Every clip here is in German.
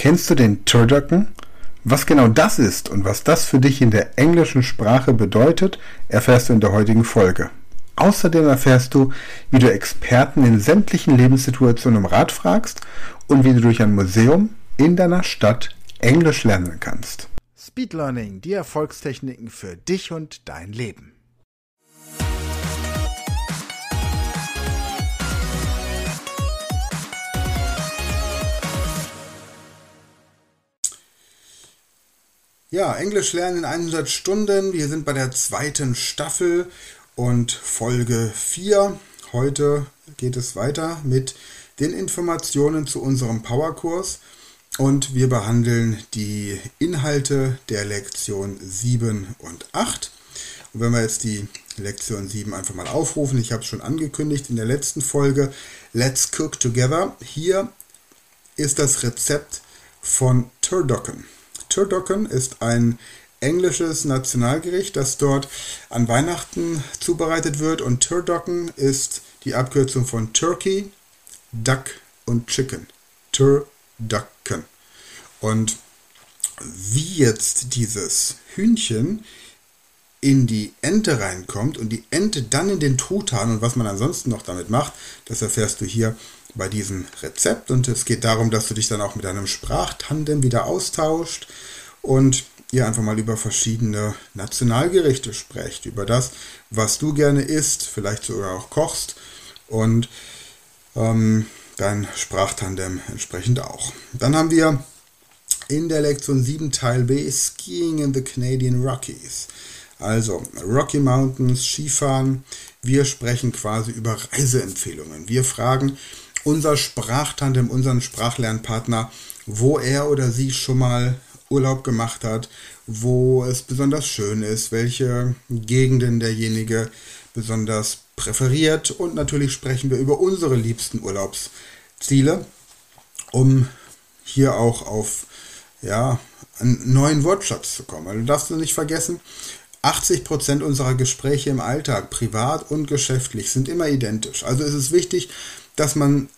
Kennst du den Turducken? Was genau das ist und was das für dich in der englischen Sprache bedeutet, erfährst du in der heutigen Folge. Außerdem erfährst du, wie du Experten in sämtlichen Lebenssituationen um Rat fragst und wie du durch ein Museum in deiner Stadt Englisch lernen kannst. Speed Learning, die Erfolgstechniken für dich und dein Leben. Ja, Englisch lernen in 100 Stunden. Wir sind bei der zweiten Staffel und Folge 4. Heute geht es weiter mit den Informationen zu unserem Powerkurs und wir behandeln die Inhalte der Lektion 7 und 8. Und wenn wir jetzt die Lektion 7 einfach mal aufrufen, ich habe es schon angekündigt in der letzten Folge, Let's Cook Together. Hier ist das Rezept von Turducken. Turducken ist ein englisches Nationalgericht, das dort an Weihnachten zubereitet wird. Und Turducken ist die Abkürzung von Turkey, Duck und Chicken. Turducken. Und wie jetzt dieses Hühnchen in die Ente reinkommt und die Ente dann in den Truthahn und was man ansonsten noch damit macht, das erfährst du hier bei diesem Rezept. Und es geht darum, dass du dich dann auch mit einem Sprachtandem wieder austauscht und ihr einfach mal über verschiedene Nationalgerichte sprecht, über das, was du gerne isst, vielleicht sogar auch kochst und ähm, dein Sprachtandem entsprechend auch. Dann haben wir in der Lektion 7 Teil B Skiing in the Canadian Rockies. Also Rocky Mountains, Skifahren. Wir sprechen quasi über Reiseempfehlungen. Wir fragen unser Sprachtandem, unseren Sprachlernpartner, wo er oder sie schon mal Urlaub gemacht hat, wo es besonders schön ist, welche Gegenden derjenige besonders präferiert und natürlich sprechen wir über unsere liebsten Urlaubsziele, um hier auch auf ja, einen neuen Wortschatz zu kommen. Also darfst du nicht vergessen, 80% unserer Gespräche im Alltag, privat und geschäftlich, sind immer identisch. Also ist es wichtig, dass man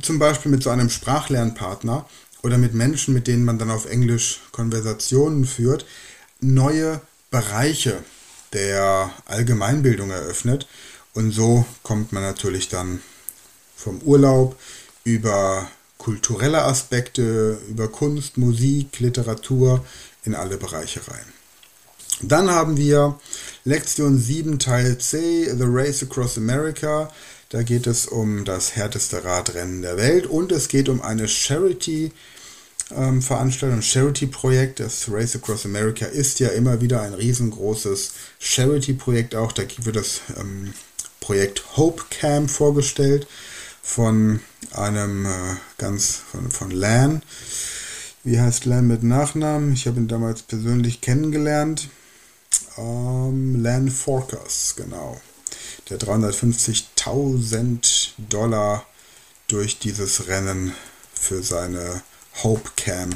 zum Beispiel mit so einem Sprachlernpartner oder mit Menschen, mit denen man dann auf Englisch Konversationen führt, neue Bereiche der Allgemeinbildung eröffnet. Und so kommt man natürlich dann vom Urlaub über kulturelle Aspekte, über Kunst, Musik, Literatur in alle Bereiche rein. Dann haben wir Lektion 7 Teil C, The Race Across America. Da geht es um das härteste Radrennen der Welt und es geht um eine Charity ähm, Veranstaltung, Charity-Projekt. Das Race Across America ist ja immer wieder ein riesengroßes Charity-Projekt auch. Da wird das ähm, Projekt Hope Camp vorgestellt von einem äh, ganz von, von Lan. Wie heißt Lan mit Nachnamen? Ich habe ihn damals persönlich kennengelernt. Ähm, Lan Forkers, genau der 350.000 Dollar durch dieses Rennen für seine Hope Cam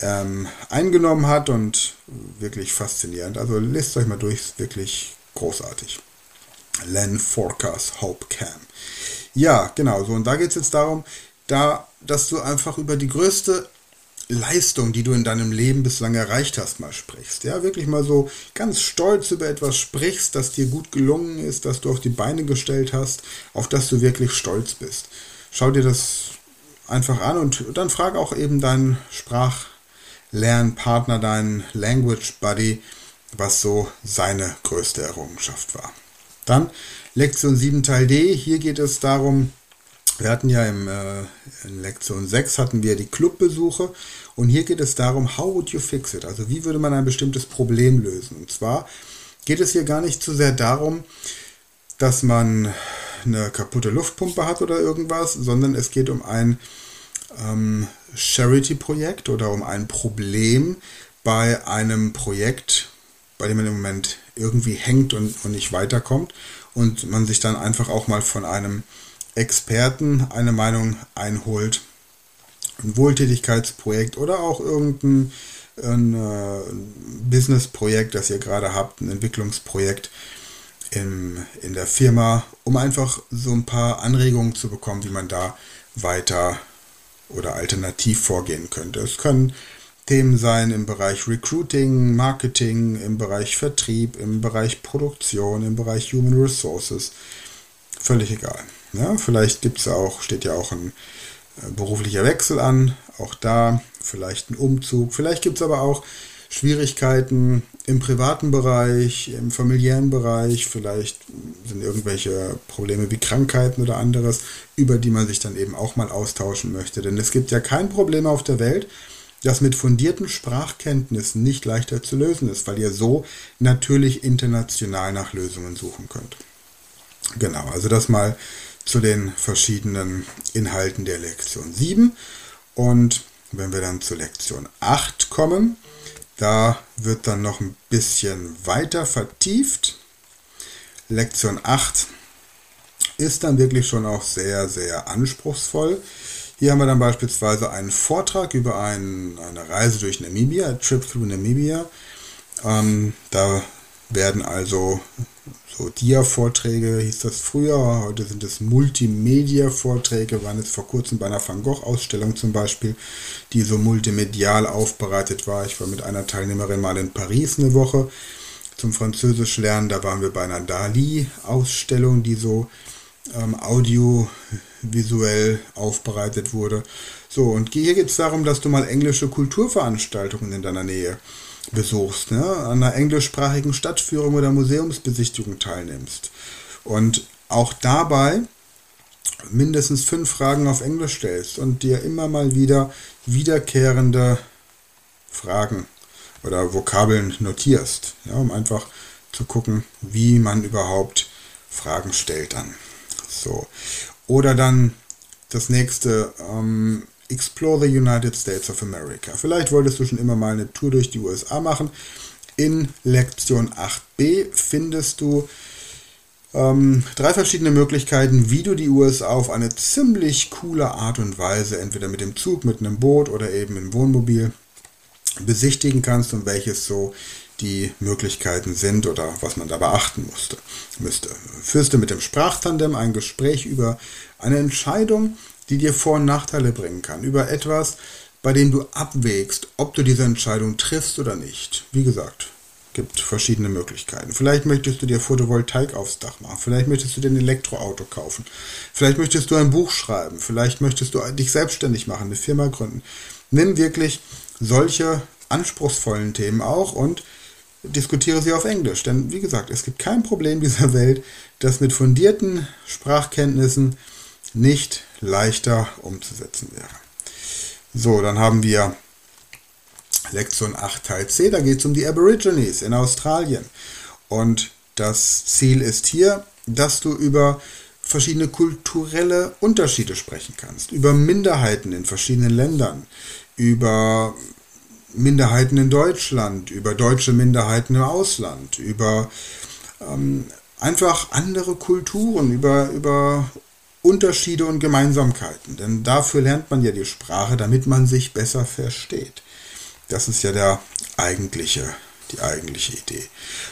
ähm, eingenommen hat und wirklich faszinierend. Also lest euch mal durch, ist wirklich großartig. Len Forkers Hope Cam. Ja, genau, so und da geht es jetzt darum, da, dass du einfach über die größte Leistung, die du in deinem Leben bislang erreicht hast, mal sprichst. Ja, wirklich mal so ganz stolz über etwas sprichst, das dir gut gelungen ist, das du auf die Beine gestellt hast, auf das du wirklich stolz bist. Schau dir das einfach an und dann frag auch eben deinen Sprachlernpartner, deinen Language Buddy, was so seine größte Errungenschaft war. Dann Lektion 7 Teil D. Hier geht es darum, wir hatten ja im, äh, in Lektion 6 hatten wir die Clubbesuche und hier geht es darum, how would you fix it? Also wie würde man ein bestimmtes Problem lösen? Und zwar geht es hier gar nicht so sehr darum, dass man eine kaputte Luftpumpe hat oder irgendwas, sondern es geht um ein ähm, Charity-Projekt oder um ein Problem bei einem Projekt, bei dem man im Moment irgendwie hängt und, und nicht weiterkommt und man sich dann einfach auch mal von einem Experten eine Meinung einholt. Ein Wohltätigkeitsprojekt oder auch irgendein ein, äh, Businessprojekt, das ihr gerade habt, ein Entwicklungsprojekt in, in der Firma, um einfach so ein paar Anregungen zu bekommen, wie man da weiter oder alternativ vorgehen könnte. Es können Themen sein im Bereich Recruiting, Marketing, im Bereich Vertrieb, im Bereich Produktion, im Bereich Human Resources. Völlig egal. Ja, vielleicht gibt es auch, steht ja auch ein äh, beruflicher Wechsel an, auch da vielleicht ein Umzug. Vielleicht gibt es aber auch Schwierigkeiten im privaten Bereich, im familiären Bereich, vielleicht sind irgendwelche Probleme wie Krankheiten oder anderes, über die man sich dann eben auch mal austauschen möchte. Denn es gibt ja kein Problem auf der Welt, das mit fundierten Sprachkenntnissen nicht leichter zu lösen ist, weil ihr so natürlich international nach Lösungen suchen könnt. Genau, also das mal zu den verschiedenen Inhalten der Lektion 7. Und wenn wir dann zu Lektion 8 kommen, da wird dann noch ein bisschen weiter vertieft. Lektion 8 ist dann wirklich schon auch sehr, sehr anspruchsvoll. Hier haben wir dann beispielsweise einen Vortrag über ein, eine Reise durch Namibia, a Trip through Namibia. Ähm, da werden also so Dia-Vorträge, hieß das früher, heute sind es Multimedia-Vorträge, waren jetzt vor kurzem bei einer Van Gogh-Ausstellung zum Beispiel, die so multimedial aufbereitet war. Ich war mit einer Teilnehmerin mal in Paris eine Woche zum Französisch lernen, da waren wir bei einer Dali-Ausstellung, die so ähm, audiovisuell aufbereitet wurde. So, und hier geht es darum, dass du mal englische Kulturveranstaltungen in deiner Nähe besuchst, ne? an einer englischsprachigen Stadtführung oder Museumsbesichtigung teilnimmst. Und auch dabei mindestens fünf Fragen auf Englisch stellst und dir immer mal wieder wiederkehrende Fragen oder Vokabeln notierst, ja, um einfach zu gucken, wie man überhaupt Fragen stellt dann. So. Oder dann das nächste, ähm, Explore the United States of America. Vielleicht wolltest du schon immer mal eine Tour durch die USA machen. In Lektion 8b findest du ähm, drei verschiedene Möglichkeiten, wie du die USA auf eine ziemlich coole Art und Weise, entweder mit dem Zug, mit einem Boot oder eben im Wohnmobil, besichtigen kannst und welches so die Möglichkeiten sind oder was man da beachten musste, müsste. Führst du mit dem Sprachtandem ein Gespräch über eine Entscheidung, die dir Vor- und Nachteile bringen kann, über etwas, bei dem du abwägst, ob du diese Entscheidung triffst oder nicht. Wie gesagt, gibt verschiedene Möglichkeiten. Vielleicht möchtest du dir Photovoltaik aufs Dach machen, vielleicht möchtest du dir ein Elektroauto kaufen, vielleicht möchtest du ein Buch schreiben, vielleicht möchtest du dich selbstständig machen, eine Firma gründen. Nimm wirklich solche anspruchsvollen Themen auch und diskutiere sie auf Englisch. Denn wie gesagt, es gibt kein Problem dieser Welt, das mit fundierten Sprachkenntnissen nicht leichter umzusetzen wäre. So, dann haben wir Lektion 8 Teil C, da geht es um die Aborigines in Australien. Und das Ziel ist hier, dass du über verschiedene kulturelle Unterschiede sprechen kannst, über Minderheiten in verschiedenen Ländern, über Minderheiten in Deutschland, über deutsche Minderheiten im Ausland, über ähm, einfach andere Kulturen, über, über Unterschiede und Gemeinsamkeiten. Denn dafür lernt man ja die Sprache, damit man sich besser versteht. Das ist ja der eigentliche, die eigentliche Idee.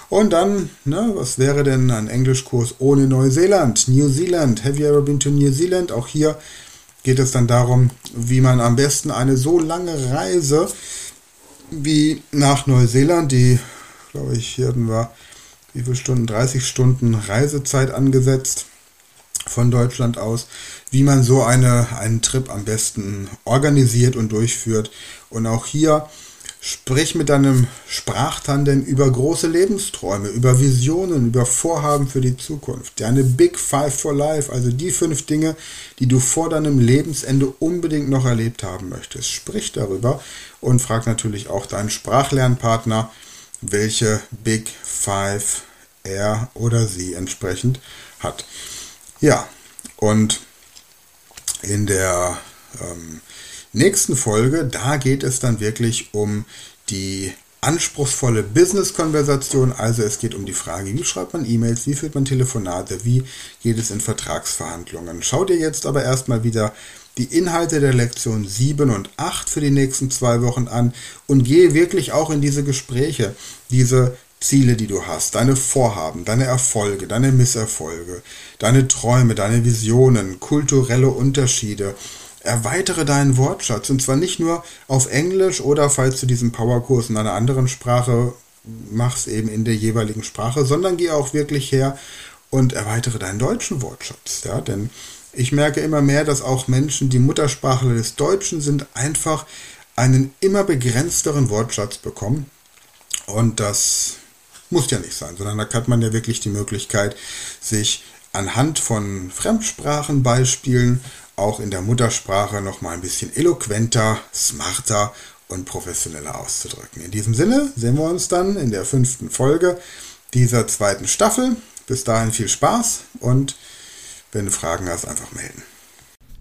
Und dann, ne, was wäre denn ein Englischkurs ohne Neuseeland? New Zealand. Have you ever been to New Zealand? Auch hier geht es dann darum, wie man am besten eine so lange Reise wie nach Neuseeland, die, glaube ich, hier hatten wir, wie viele Stunden? 30 Stunden Reisezeit angesetzt von Deutschland aus, wie man so eine, einen Trip am besten organisiert und durchführt. Und auch hier sprich mit deinem Sprachtandem über große Lebensträume, über Visionen, über Vorhaben für die Zukunft. Deine Big Five for Life, also die fünf Dinge, die du vor deinem Lebensende unbedingt noch erlebt haben möchtest. Sprich darüber und frag natürlich auch deinen Sprachlernpartner, welche Big Five er oder sie entsprechend hat. Ja, und in der ähm, nächsten Folge, da geht es dann wirklich um die anspruchsvolle Business-Konversation. Also es geht um die Frage, wie schreibt man E-Mails, wie führt man Telefonate, wie geht es in Vertragsverhandlungen. Schau dir jetzt aber erstmal wieder die Inhalte der Lektion 7 und 8 für die nächsten zwei Wochen an und gehe wirklich auch in diese Gespräche, diese Ziele, die du hast, deine Vorhaben, deine Erfolge, deine Misserfolge, deine Träume, deine Visionen, kulturelle Unterschiede, erweitere deinen Wortschatz. Und zwar nicht nur auf Englisch oder falls du diesen Powerkurs in einer anderen Sprache machst, eben in der jeweiligen Sprache, sondern geh auch wirklich her und erweitere deinen deutschen Wortschatz. Ja, denn ich merke immer mehr, dass auch Menschen, die Muttersprachler des Deutschen sind, einfach einen immer begrenzteren Wortschatz bekommen. Und das muss ja nicht sein, sondern da hat man ja wirklich die Möglichkeit, sich anhand von Fremdsprachenbeispielen auch in der Muttersprache noch mal ein bisschen eloquenter, smarter und professioneller auszudrücken. In diesem Sinne sehen wir uns dann in der fünften Folge dieser zweiten Staffel. Bis dahin viel Spaß und wenn du Fragen hast, einfach melden.